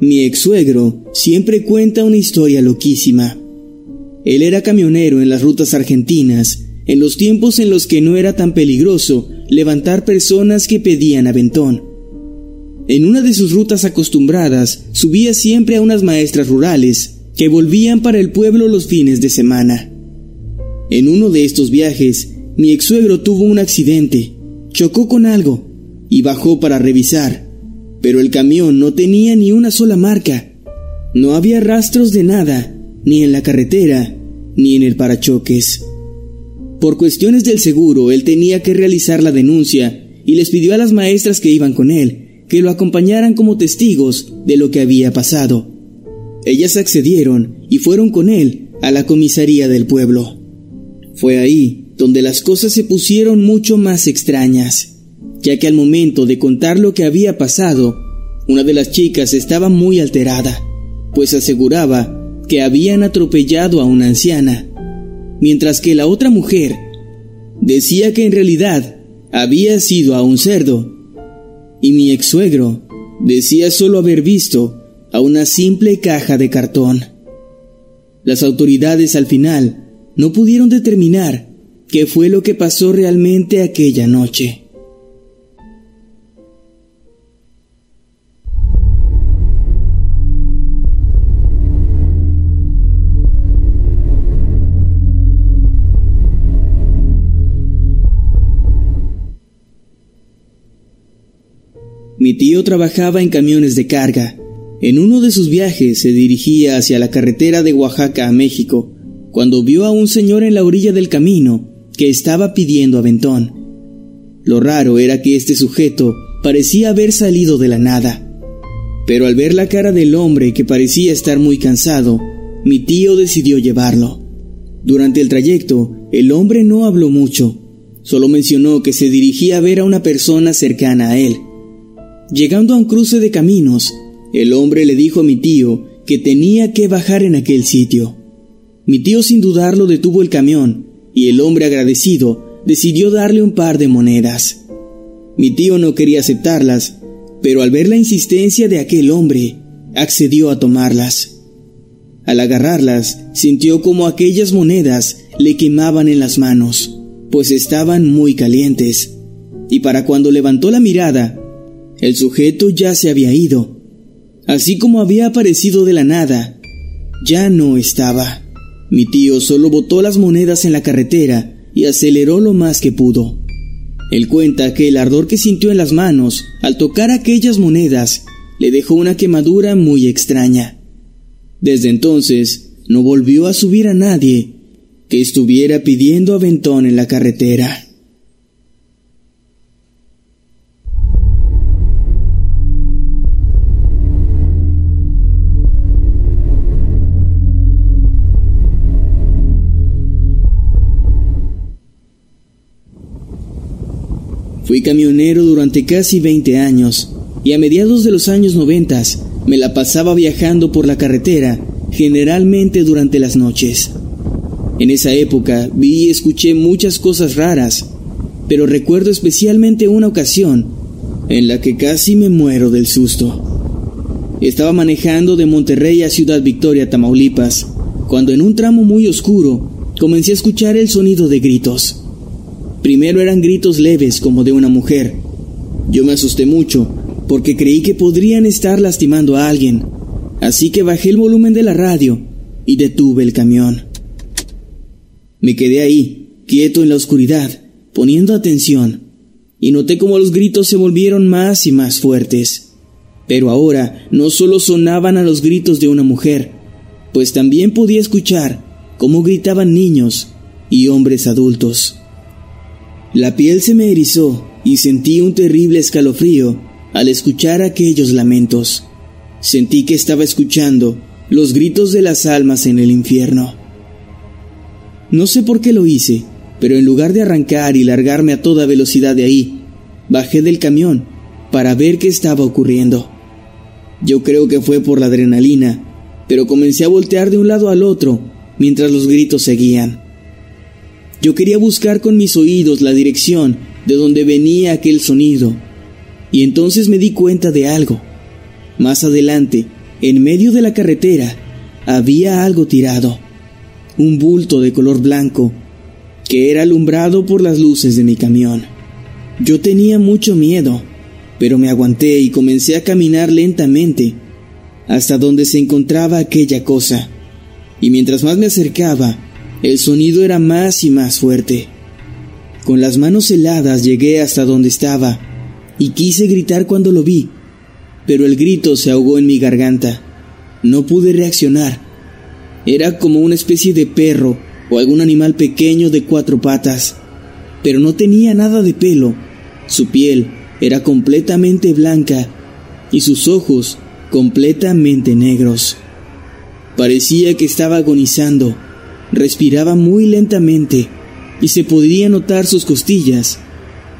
Mi ex suegro siempre cuenta una historia loquísima. Él era camionero en las rutas argentinas, en los tiempos en los que no era tan peligroso levantar personas que pedían aventón. En una de sus rutas acostumbradas subía siempre a unas maestras rurales que volvían para el pueblo los fines de semana. En uno de estos viajes, mi ex suegro tuvo un accidente, chocó con algo y bajó para revisar pero el camión no tenía ni una sola marca. No había rastros de nada, ni en la carretera, ni en el parachoques. Por cuestiones del seguro, él tenía que realizar la denuncia y les pidió a las maestras que iban con él que lo acompañaran como testigos de lo que había pasado. Ellas accedieron y fueron con él a la comisaría del pueblo. Fue ahí donde las cosas se pusieron mucho más extrañas ya que al momento de contar lo que había pasado, una de las chicas estaba muy alterada, pues aseguraba que habían atropellado a una anciana, mientras que la otra mujer decía que en realidad había sido a un cerdo, y mi ex suegro decía solo haber visto a una simple caja de cartón. Las autoridades al final no pudieron determinar qué fue lo que pasó realmente aquella noche. Mi tío trabajaba en camiones de carga. En uno de sus viajes se dirigía hacia la carretera de Oaxaca a México, cuando vio a un señor en la orilla del camino que estaba pidiendo aventón. Lo raro era que este sujeto parecía haber salido de la nada. Pero al ver la cara del hombre que parecía estar muy cansado, mi tío decidió llevarlo. Durante el trayecto, el hombre no habló mucho, solo mencionó que se dirigía a ver a una persona cercana a él. Llegando a un cruce de caminos, el hombre le dijo a mi tío que tenía que bajar en aquel sitio. Mi tío sin dudarlo detuvo el camión y el hombre agradecido decidió darle un par de monedas. Mi tío no quería aceptarlas, pero al ver la insistencia de aquel hombre, accedió a tomarlas. Al agarrarlas, sintió como aquellas monedas le quemaban en las manos, pues estaban muy calientes. Y para cuando levantó la mirada, el sujeto ya se había ido. Así como había aparecido de la nada, ya no estaba. Mi tío solo botó las monedas en la carretera y aceleró lo más que pudo. Él cuenta que el ardor que sintió en las manos al tocar aquellas monedas le dejó una quemadura muy extraña. Desde entonces no volvió a subir a nadie que estuviera pidiendo aventón en la carretera. Fui camionero durante casi 20 años y a mediados de los años 90 me la pasaba viajando por la carretera, generalmente durante las noches. En esa época vi y escuché muchas cosas raras, pero recuerdo especialmente una ocasión en la que casi me muero del susto. Estaba manejando de Monterrey a Ciudad Victoria, Tamaulipas, cuando en un tramo muy oscuro comencé a escuchar el sonido de gritos. Primero eran gritos leves como de una mujer. Yo me asusté mucho porque creí que podrían estar lastimando a alguien, así que bajé el volumen de la radio y detuve el camión. Me quedé ahí, quieto en la oscuridad, poniendo atención, y noté cómo los gritos se volvieron más y más fuertes. Pero ahora no solo sonaban a los gritos de una mujer, pues también podía escuchar cómo gritaban niños y hombres adultos. La piel se me erizó y sentí un terrible escalofrío al escuchar aquellos lamentos. Sentí que estaba escuchando los gritos de las almas en el infierno. No sé por qué lo hice, pero en lugar de arrancar y largarme a toda velocidad de ahí, bajé del camión para ver qué estaba ocurriendo. Yo creo que fue por la adrenalina, pero comencé a voltear de un lado al otro mientras los gritos seguían. Yo quería buscar con mis oídos la dirección de donde venía aquel sonido, y entonces me di cuenta de algo. Más adelante, en medio de la carretera, había algo tirado, un bulto de color blanco, que era alumbrado por las luces de mi camión. Yo tenía mucho miedo, pero me aguanté y comencé a caminar lentamente hasta donde se encontraba aquella cosa, y mientras más me acercaba, el sonido era más y más fuerte. Con las manos heladas llegué hasta donde estaba y quise gritar cuando lo vi, pero el grito se ahogó en mi garganta. No pude reaccionar. Era como una especie de perro o algún animal pequeño de cuatro patas, pero no tenía nada de pelo. Su piel era completamente blanca y sus ojos completamente negros. Parecía que estaba agonizando. Respiraba muy lentamente y se podría notar sus costillas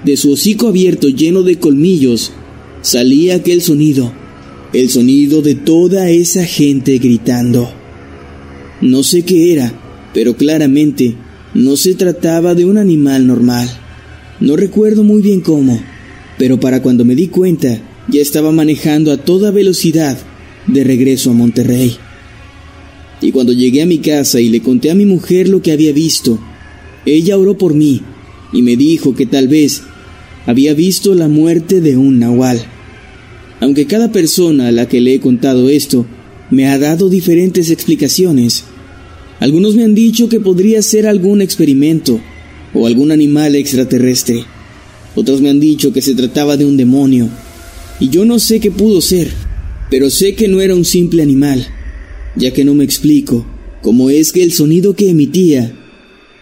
de su hocico abierto lleno de colmillos salía aquel sonido, el sonido de toda esa gente gritando. No sé qué era, pero claramente no se trataba de un animal normal. No recuerdo muy bien cómo, pero para cuando me di cuenta ya estaba manejando a toda velocidad de regreso a Monterrey. Y cuando llegué a mi casa y le conté a mi mujer lo que había visto, ella oró por mí y me dijo que tal vez había visto la muerte de un nahual. Aunque cada persona a la que le he contado esto me ha dado diferentes explicaciones, algunos me han dicho que podría ser algún experimento o algún animal extraterrestre. Otros me han dicho que se trataba de un demonio. Y yo no sé qué pudo ser, pero sé que no era un simple animal, ya que no me explico cómo es que el sonido que emitía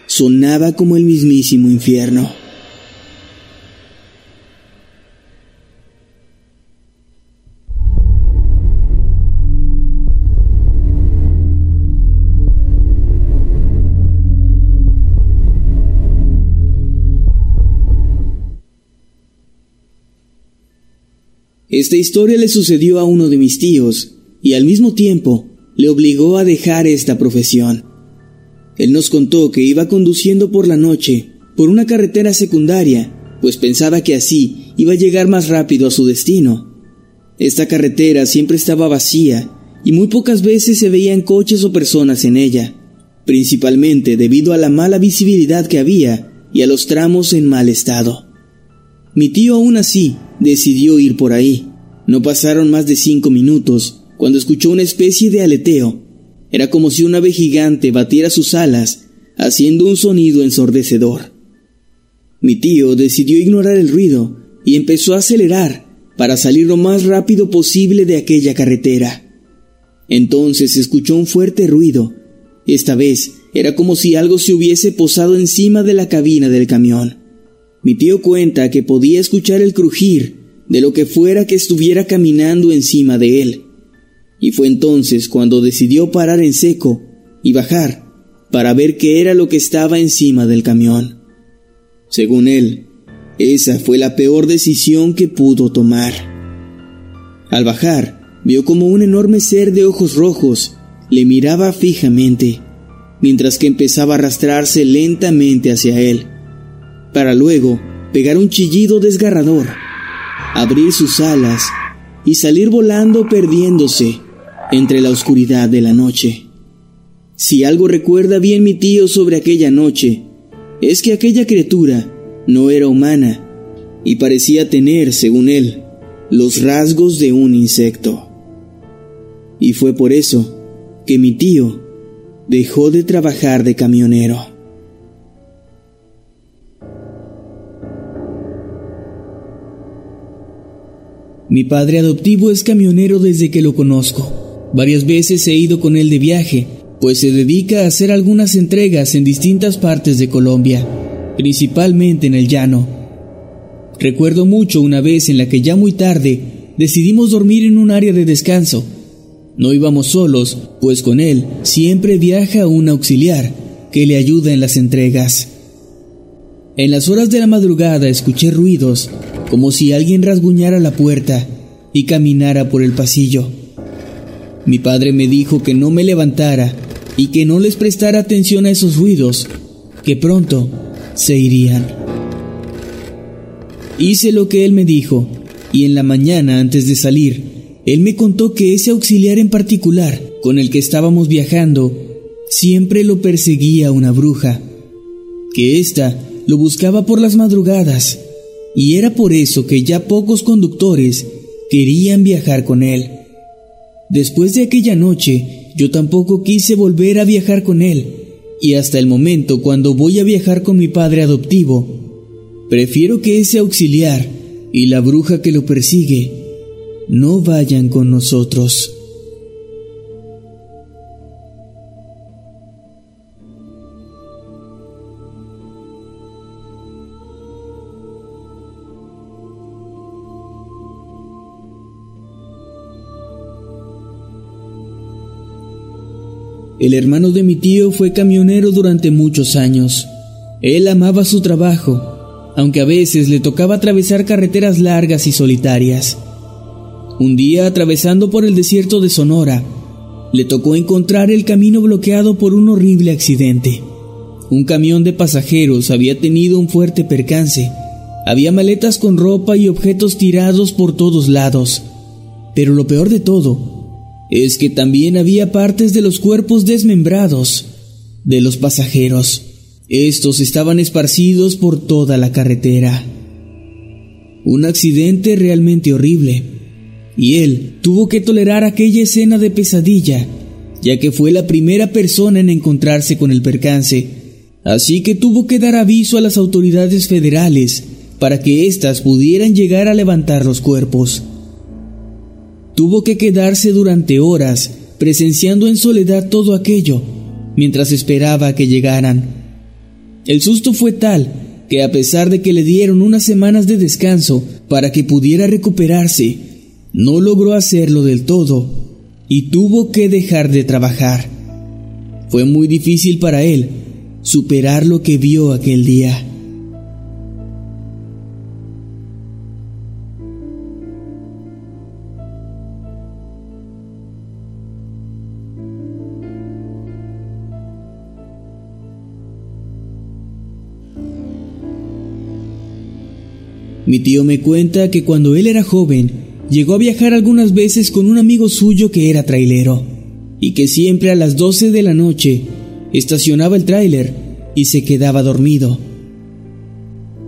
sonaba como el mismísimo infierno. Esta historia le sucedió a uno de mis tíos y al mismo tiempo le obligó a dejar esta profesión. Él nos contó que iba conduciendo por la noche por una carretera secundaria, pues pensaba que así iba a llegar más rápido a su destino. Esta carretera siempre estaba vacía y muy pocas veces se veían coches o personas en ella, principalmente debido a la mala visibilidad que había y a los tramos en mal estado. Mi tío aún así decidió ir por ahí. No pasaron más de cinco minutos cuando escuchó una especie de aleteo. Era como si un ave gigante batiera sus alas, haciendo un sonido ensordecedor. Mi tío decidió ignorar el ruido y empezó a acelerar para salir lo más rápido posible de aquella carretera. Entonces escuchó un fuerte ruido. Esta vez era como si algo se hubiese posado encima de la cabina del camión. Mi tío cuenta que podía escuchar el crujir de lo que fuera que estuviera caminando encima de él. Y fue entonces cuando decidió parar en seco y bajar para ver qué era lo que estaba encima del camión. Según él, esa fue la peor decisión que pudo tomar. Al bajar, vio como un enorme ser de ojos rojos le miraba fijamente, mientras que empezaba a arrastrarse lentamente hacia él, para luego pegar un chillido desgarrador, abrir sus alas y salir volando perdiéndose entre la oscuridad de la noche. Si algo recuerda bien mi tío sobre aquella noche, es que aquella criatura no era humana y parecía tener, según él, los rasgos de un insecto. Y fue por eso que mi tío dejó de trabajar de camionero. Mi padre adoptivo es camionero desde que lo conozco. Varias veces he ido con él de viaje, pues se dedica a hacer algunas entregas en distintas partes de Colombia, principalmente en el llano. Recuerdo mucho una vez en la que ya muy tarde decidimos dormir en un área de descanso no íbamos solos, pues con él siempre viaja un auxiliar que le ayuda en las entregas. En las horas de la madrugada escuché ruidos, como si alguien rasguñara la puerta y caminara por el pasillo. Mi padre me dijo que no me levantara y que no les prestara atención a esos ruidos, que pronto se irían. Hice lo que él me dijo, y en la mañana antes de salir, él me contó que ese auxiliar en particular, con el que estábamos viajando, siempre lo perseguía una bruja, que ésta lo buscaba por las madrugadas, y era por eso que ya pocos conductores querían viajar con él. Después de aquella noche, yo tampoco quise volver a viajar con él, y hasta el momento cuando voy a viajar con mi padre adoptivo, prefiero que ese auxiliar y la bruja que lo persigue no vayan con nosotros. El hermano de mi tío fue camionero durante muchos años. Él amaba su trabajo, aunque a veces le tocaba atravesar carreteras largas y solitarias. Un día, atravesando por el desierto de Sonora, le tocó encontrar el camino bloqueado por un horrible accidente. Un camión de pasajeros había tenido un fuerte percance. Había maletas con ropa y objetos tirados por todos lados. Pero lo peor de todo es que también había partes de los cuerpos desmembrados de los pasajeros. Estos estaban esparcidos por toda la carretera. Un accidente realmente horrible y él tuvo que tolerar aquella escena de pesadilla, ya que fue la primera persona en encontrarse con el percance, así que tuvo que dar aviso a las autoridades federales para que éstas pudieran llegar a levantar los cuerpos. Tuvo que quedarse durante horas presenciando en soledad todo aquello, mientras esperaba que llegaran. El susto fue tal que a pesar de que le dieron unas semanas de descanso para que pudiera recuperarse, no logró hacerlo del todo y tuvo que dejar de trabajar. Fue muy difícil para él superar lo que vio aquel día. Mi tío me cuenta que cuando él era joven, llegó a viajar algunas veces con un amigo suyo que era trailero, y que siempre a las 12 de la noche estacionaba el tráiler y se quedaba dormido.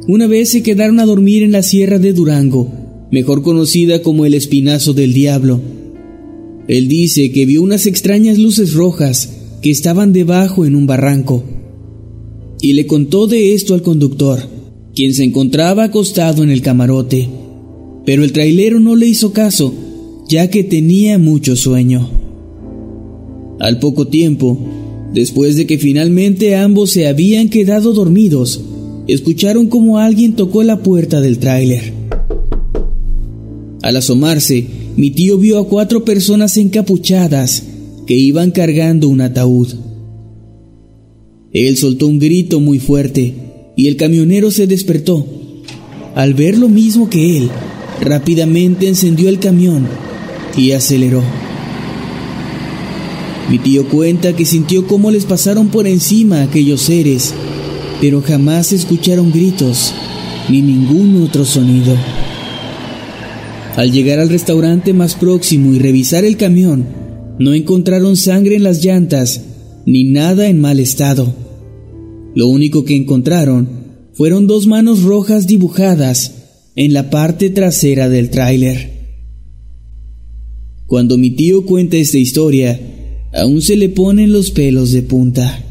Una vez se quedaron a dormir en la Sierra de Durango, mejor conocida como el Espinazo del Diablo. Él dice que vio unas extrañas luces rojas que estaban debajo en un barranco, y le contó de esto al conductor, quien se encontraba acostado en el camarote pero el trailero no le hizo caso, ya que tenía mucho sueño. Al poco tiempo, después de que finalmente ambos se habían quedado dormidos, escucharon como alguien tocó la puerta del tráiler. Al asomarse, mi tío vio a cuatro personas encapuchadas que iban cargando un ataúd. Él soltó un grito muy fuerte y el camionero se despertó. Al ver lo mismo que él, Rápidamente encendió el camión y aceleró. Mi tío cuenta que sintió cómo les pasaron por encima aquellos seres, pero jamás escucharon gritos ni ningún otro sonido. Al llegar al restaurante más próximo y revisar el camión, no encontraron sangre en las llantas ni nada en mal estado. Lo único que encontraron fueron dos manos rojas dibujadas en la parte trasera del tráiler. Cuando mi tío cuenta esta historia, aún se le ponen los pelos de punta.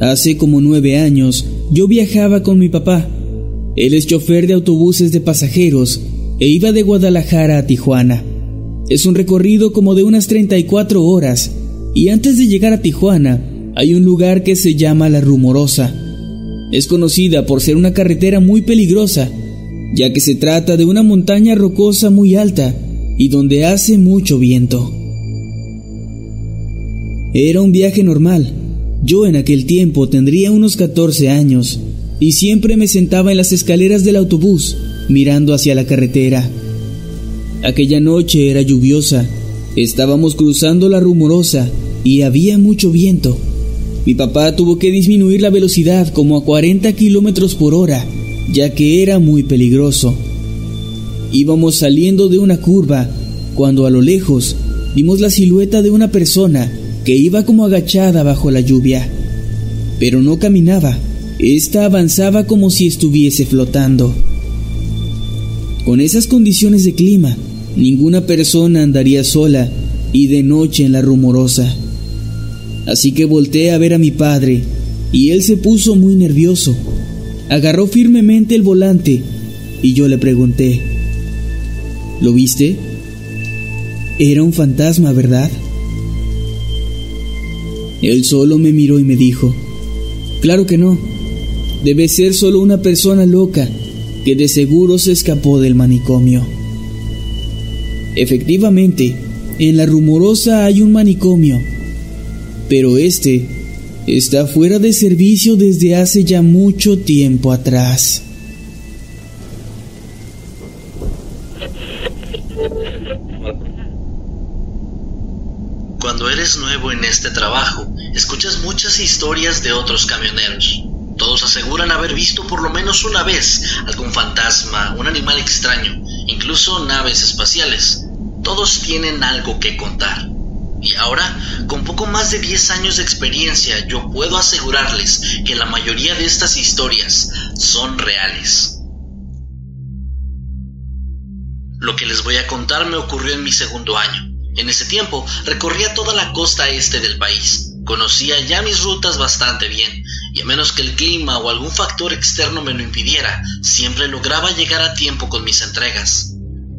Hace como nueve años, yo viajaba con mi papá. Él es chofer de autobuses de pasajeros e iba de Guadalajara a Tijuana. Es un recorrido como de unas 34 horas y antes de llegar a Tijuana hay un lugar que se llama La Rumorosa. Es conocida por ser una carretera muy peligrosa, ya que se trata de una montaña rocosa muy alta y donde hace mucho viento. Era un viaje normal. Yo en aquel tiempo tendría unos 14 años y siempre me sentaba en las escaleras del autobús mirando hacia la carretera. Aquella noche era lluviosa, estábamos cruzando la rumorosa y había mucho viento. Mi papá tuvo que disminuir la velocidad como a 40 kilómetros por hora, ya que era muy peligroso. Íbamos saliendo de una curva cuando a lo lejos vimos la silueta de una persona que iba como agachada bajo la lluvia. Pero no caminaba, esta avanzaba como si estuviese flotando. Con esas condiciones de clima, ninguna persona andaría sola y de noche en la rumorosa. Así que volteé a ver a mi padre y él se puso muy nervioso. Agarró firmemente el volante y yo le pregunté, ¿lo viste? Era un fantasma, ¿verdad? Él solo me miró y me dijo, claro que no, debe ser solo una persona loca que de seguro se escapó del manicomio. Efectivamente, en la rumorosa hay un manicomio, pero este está fuera de servicio desde hace ya mucho tiempo atrás. Cuando eres nuevo en este trabajo, escuchas muchas historias de otros camioneros. Todos aseguran haber visto por lo menos una vez algún fantasma, un animal extraño, incluso naves espaciales. Todos tienen algo que contar. Y ahora, con poco más de 10 años de experiencia, yo puedo asegurarles que la mayoría de estas historias son reales. Lo que les voy a contar me ocurrió en mi segundo año. En ese tiempo recorría toda la costa este del país. Conocía ya mis rutas bastante bien y a menos que el clima o algún factor externo me lo impidiera, siempre lograba llegar a tiempo con mis entregas.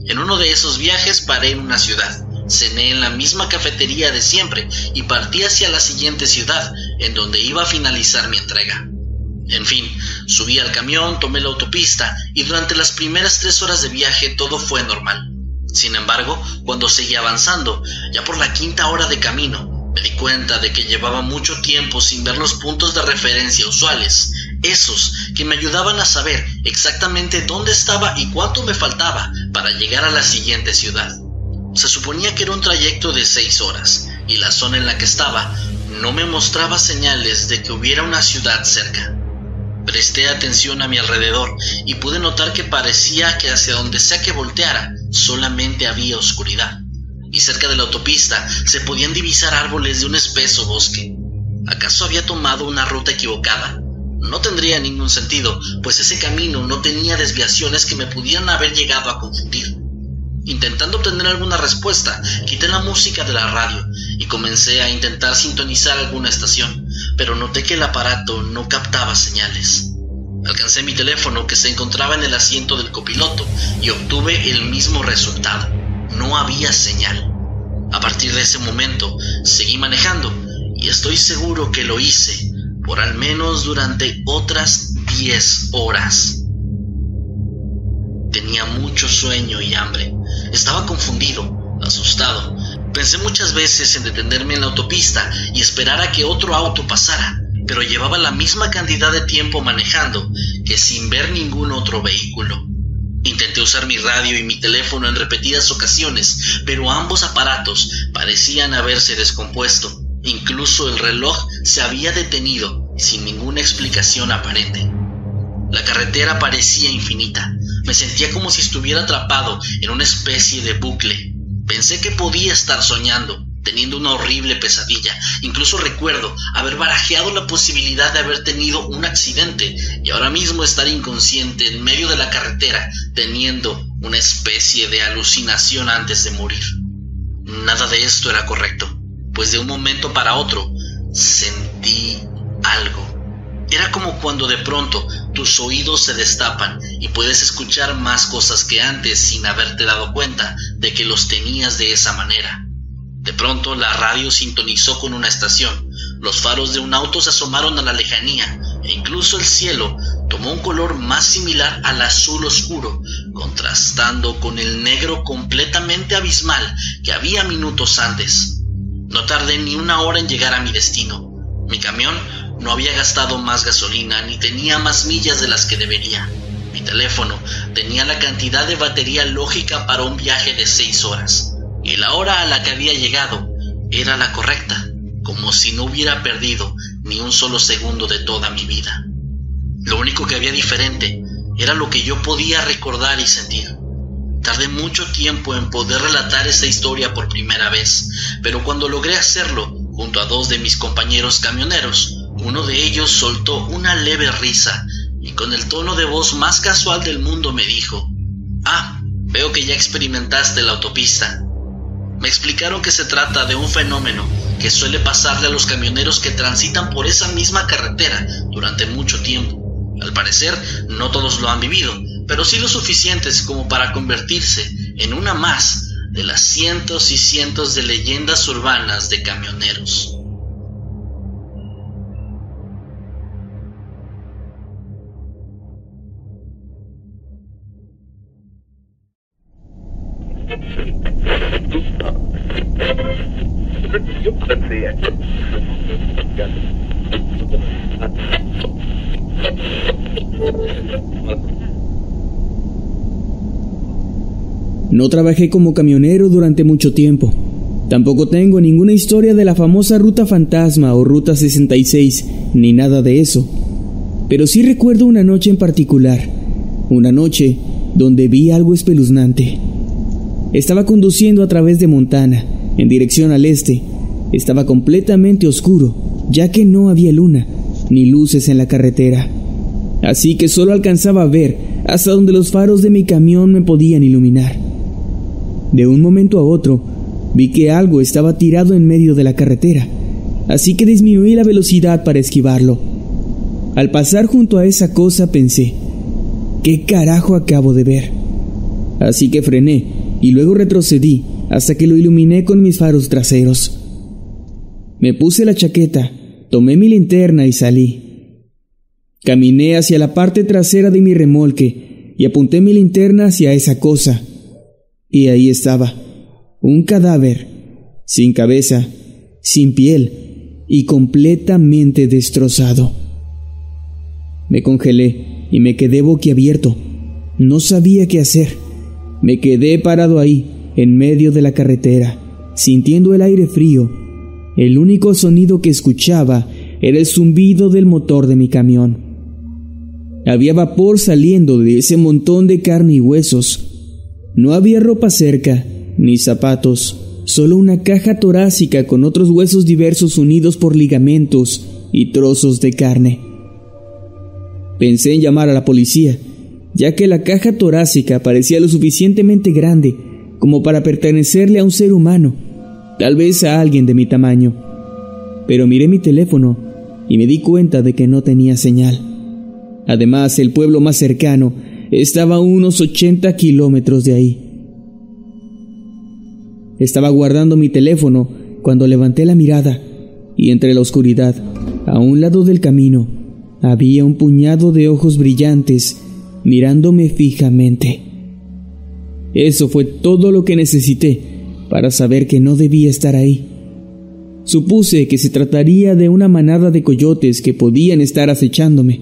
En uno de esos viajes paré en una ciudad, cené en la misma cafetería de siempre y partí hacia la siguiente ciudad, en donde iba a finalizar mi entrega. En fin, subí al camión, tomé la autopista y durante las primeras tres horas de viaje todo fue normal. Sin embargo, cuando seguí avanzando, ya por la quinta hora de camino, me di cuenta de que llevaba mucho tiempo sin ver los puntos de referencia usuales, esos que me ayudaban a saber exactamente dónde estaba y cuánto me faltaba para llegar a la siguiente ciudad. Se suponía que era un trayecto de seis horas, y la zona en la que estaba no me mostraba señales de que hubiera una ciudad cerca. Presté atención a mi alrededor y pude notar que parecía que hacia donde sea que volteara solamente había oscuridad y cerca de la autopista se podían divisar árboles de un espeso bosque. ¿Acaso había tomado una ruta equivocada? No tendría ningún sentido, pues ese camino no tenía desviaciones que me pudieran haber llegado a confundir. Intentando obtener alguna respuesta, quité la música de la radio y comencé a intentar sintonizar alguna estación, pero noté que el aparato no captaba señales. Alcancé mi teléfono que se encontraba en el asiento del copiloto y obtuve el mismo resultado. No había señal. A partir de ese momento seguí manejando y estoy seguro que lo hice por al menos durante otras 10 horas. Tenía mucho sueño y hambre. Estaba confundido, asustado. Pensé muchas veces en detenerme en la autopista y esperar a que otro auto pasara, pero llevaba la misma cantidad de tiempo manejando que sin ver ningún otro vehículo. Intenté usar mi radio y mi teléfono en repetidas ocasiones, pero ambos aparatos parecían haberse descompuesto. Incluso el reloj se había detenido sin ninguna explicación aparente. La carretera parecía infinita. Me sentía como si estuviera atrapado en una especie de bucle. Pensé que podía estar soñando, teniendo una horrible pesadilla. Incluso recuerdo haber barajeado la posibilidad de haber tenido un accidente y ahora mismo estar inconsciente en medio de la carretera, teniendo una especie de alucinación antes de morir. Nada de esto era correcto, pues de un momento para otro sentí algo. Era como cuando de pronto tus oídos se destapan y puedes escuchar más cosas que antes sin haberte dado cuenta de que los tenías de esa manera. De pronto la radio sintonizó con una estación, los faros de un auto se asomaron a la lejanía e incluso el cielo tomó un color más similar al azul oscuro, contrastando con el negro completamente abismal que había minutos antes. No tardé ni una hora en llegar a mi destino. Mi camión no había gastado más gasolina ni tenía más millas de las que debería. Mi teléfono tenía la cantidad de batería lógica para un viaje de seis horas, y la hora a la que había llegado era la correcta, como si no hubiera perdido ni un solo segundo de toda mi vida. Lo único que había diferente era lo que yo podía recordar y sentir. Tardé mucho tiempo en poder relatar esa historia por primera vez, pero cuando logré hacerlo junto a dos de mis compañeros camioneros, uno de ellos soltó una leve risa y con el tono de voz más casual del mundo me dijo, Ah, veo que ya experimentaste la autopista. Me explicaron que se trata de un fenómeno que suele pasarle a los camioneros que transitan por esa misma carretera durante mucho tiempo. Al parecer, no todos lo han vivido, pero sí lo suficientes como para convertirse en una más de las cientos y cientos de leyendas urbanas de camioneros. No trabajé como camionero durante mucho tiempo. Tampoco tengo ninguna historia de la famosa Ruta Fantasma o Ruta 66, ni nada de eso. Pero sí recuerdo una noche en particular, una noche donde vi algo espeluznante. Estaba conduciendo a través de Montana, en dirección al este. Estaba completamente oscuro, ya que no había luna, ni luces en la carretera. Así que solo alcanzaba a ver hasta donde los faros de mi camión me podían iluminar. De un momento a otro, vi que algo estaba tirado en medio de la carretera, así que disminuí la velocidad para esquivarlo. Al pasar junto a esa cosa pensé, ¿qué carajo acabo de ver? Así que frené y luego retrocedí hasta que lo iluminé con mis faros traseros. Me puse la chaqueta, tomé mi linterna y salí. Caminé hacia la parte trasera de mi remolque y apunté mi linterna hacia esa cosa. Y ahí estaba, un cadáver, sin cabeza, sin piel y completamente destrozado. Me congelé y me quedé boquiabierto. No sabía qué hacer. Me quedé parado ahí, en medio de la carretera, sintiendo el aire frío. El único sonido que escuchaba era el zumbido del motor de mi camión. Había vapor saliendo de ese montón de carne y huesos. No había ropa cerca, ni zapatos, solo una caja torácica con otros huesos diversos unidos por ligamentos y trozos de carne. Pensé en llamar a la policía, ya que la caja torácica parecía lo suficientemente grande como para pertenecerle a un ser humano, tal vez a alguien de mi tamaño. Pero miré mi teléfono y me di cuenta de que no tenía señal. Además, el pueblo más cercano estaba a unos 80 kilómetros de ahí. Estaba guardando mi teléfono cuando levanté la mirada y entre la oscuridad, a un lado del camino, había un puñado de ojos brillantes mirándome fijamente. Eso fue todo lo que necesité para saber que no debía estar ahí. Supuse que se trataría de una manada de coyotes que podían estar acechándome.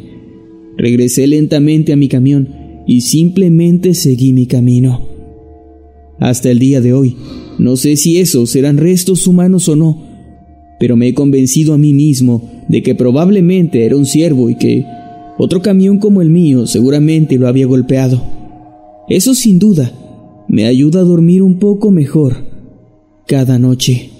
Regresé lentamente a mi camión y simplemente seguí mi camino. Hasta el día de hoy, no sé si esos eran restos humanos o no, pero me he convencido a mí mismo de que probablemente era un ciervo y que otro camión como el mío seguramente lo había golpeado. Eso sin duda me ayuda a dormir un poco mejor cada noche.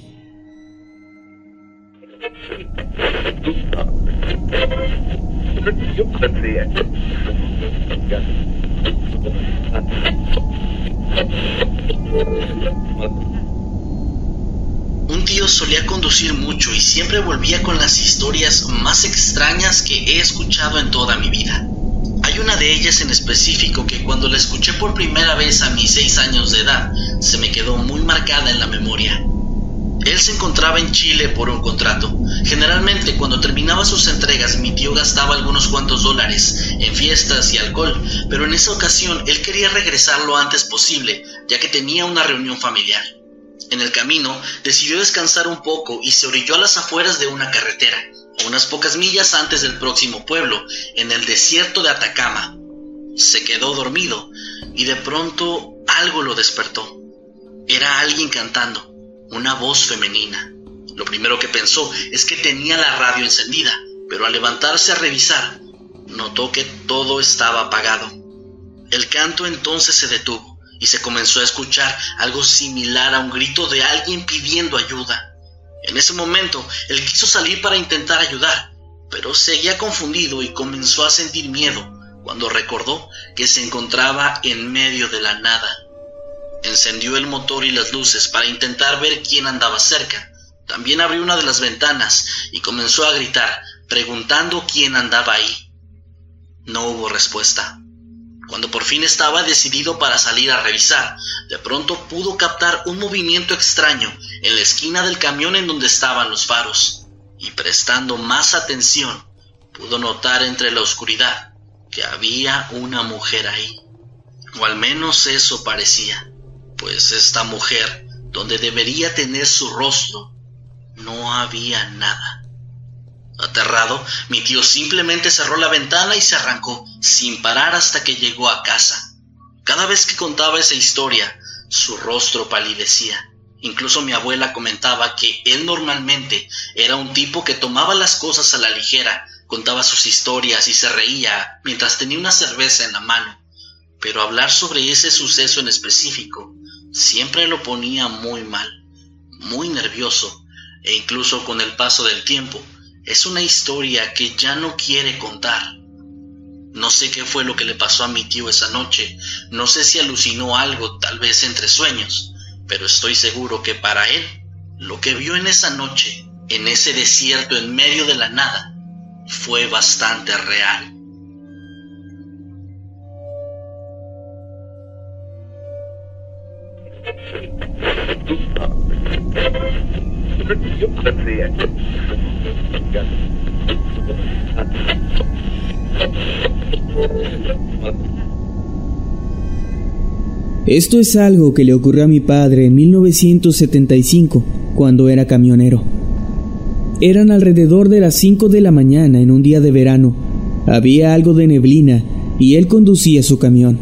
Un tío solía conducir mucho y siempre volvía con las historias más extrañas que he escuchado en toda mi vida. Hay una de ellas en específico que cuando la escuché por primera vez a mis seis años de edad se me quedó muy marcada en la memoria. Él se encontraba en Chile por un contrato. Generalmente cuando terminaba sus entregas mi tío gastaba algunos cuantos dólares en fiestas y alcohol, pero en esa ocasión él quería regresar lo antes posible, ya que tenía una reunión familiar. En el camino decidió descansar un poco y se orilló a las afueras de una carretera, a unas pocas millas antes del próximo pueblo, en el desierto de Atacama. Se quedó dormido y de pronto algo lo despertó. Era alguien cantando, una voz femenina. Lo primero que pensó es que tenía la radio encendida, pero al levantarse a revisar, notó que todo estaba apagado. El canto entonces se detuvo y se comenzó a escuchar algo similar a un grito de alguien pidiendo ayuda. En ese momento, él quiso salir para intentar ayudar, pero seguía confundido y comenzó a sentir miedo cuando recordó que se encontraba en medio de la nada. Encendió el motor y las luces para intentar ver quién andaba cerca. También abrió una de las ventanas y comenzó a gritar, preguntando quién andaba ahí. No hubo respuesta. Cuando por fin estaba decidido para salir a revisar, de pronto pudo captar un movimiento extraño en la esquina del camión en donde estaban los faros, y prestando más atención, pudo notar entre la oscuridad que había una mujer ahí. O al menos eso parecía, pues esta mujer, donde debería tener su rostro, no había nada. Aterrado, mi tío simplemente cerró la ventana y se arrancó, sin parar hasta que llegó a casa. Cada vez que contaba esa historia, su rostro palidecía. Incluso mi abuela comentaba que él normalmente era un tipo que tomaba las cosas a la ligera, contaba sus historias y se reía mientras tenía una cerveza en la mano. Pero hablar sobre ese suceso en específico siempre lo ponía muy mal, muy nervioso, e incluso con el paso del tiempo, es una historia que ya no quiere contar. No sé qué fue lo que le pasó a mi tío esa noche, no sé si alucinó algo, tal vez entre sueños, pero estoy seguro que para él, lo que vio en esa noche, en ese desierto en medio de la nada, fue bastante real. Esto es algo que le ocurrió a mi padre en 1975, cuando era camionero. Eran alrededor de las 5 de la mañana en un día de verano. Había algo de neblina y él conducía su camión.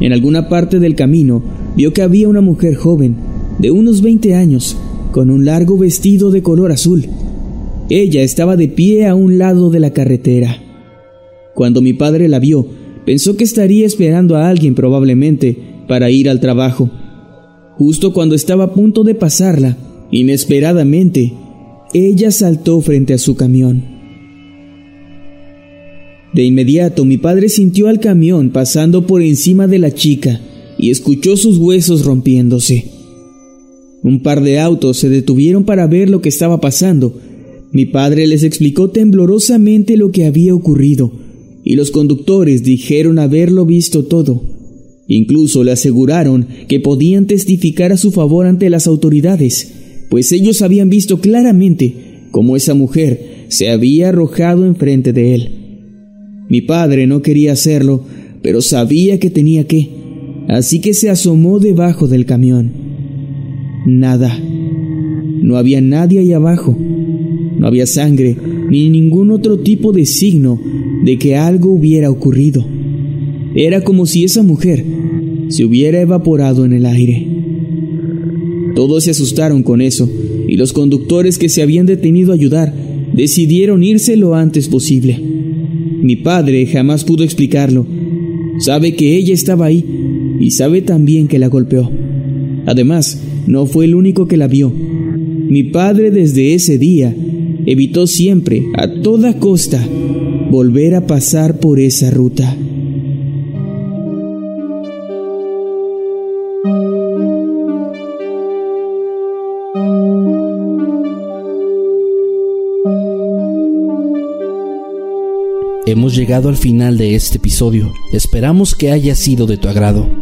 En alguna parte del camino vio que había una mujer joven, de unos 20 años, con un largo vestido de color azul. Ella estaba de pie a un lado de la carretera. Cuando mi padre la vio, pensó que estaría esperando a alguien probablemente para ir al trabajo. Justo cuando estaba a punto de pasarla, inesperadamente, ella saltó frente a su camión. De inmediato mi padre sintió al camión pasando por encima de la chica y escuchó sus huesos rompiéndose. Un par de autos se detuvieron para ver lo que estaba pasando. Mi padre les explicó temblorosamente lo que había ocurrido, y los conductores dijeron haberlo visto todo. Incluso le aseguraron que podían testificar a su favor ante las autoridades, pues ellos habían visto claramente cómo esa mujer se había arrojado enfrente de él. Mi padre no quería hacerlo, pero sabía que tenía que, así que se asomó debajo del camión. Nada. No había nadie ahí abajo. No había sangre ni ningún otro tipo de signo de que algo hubiera ocurrido. Era como si esa mujer se hubiera evaporado en el aire. Todos se asustaron con eso y los conductores que se habían detenido a ayudar decidieron irse lo antes posible. Mi padre jamás pudo explicarlo. Sabe que ella estaba ahí y sabe también que la golpeó. Además, no fue el único que la vio. Mi padre desde ese día evitó siempre, a toda costa, volver a pasar por esa ruta. Hemos llegado al final de este episodio. Esperamos que haya sido de tu agrado.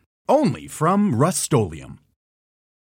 only from Rust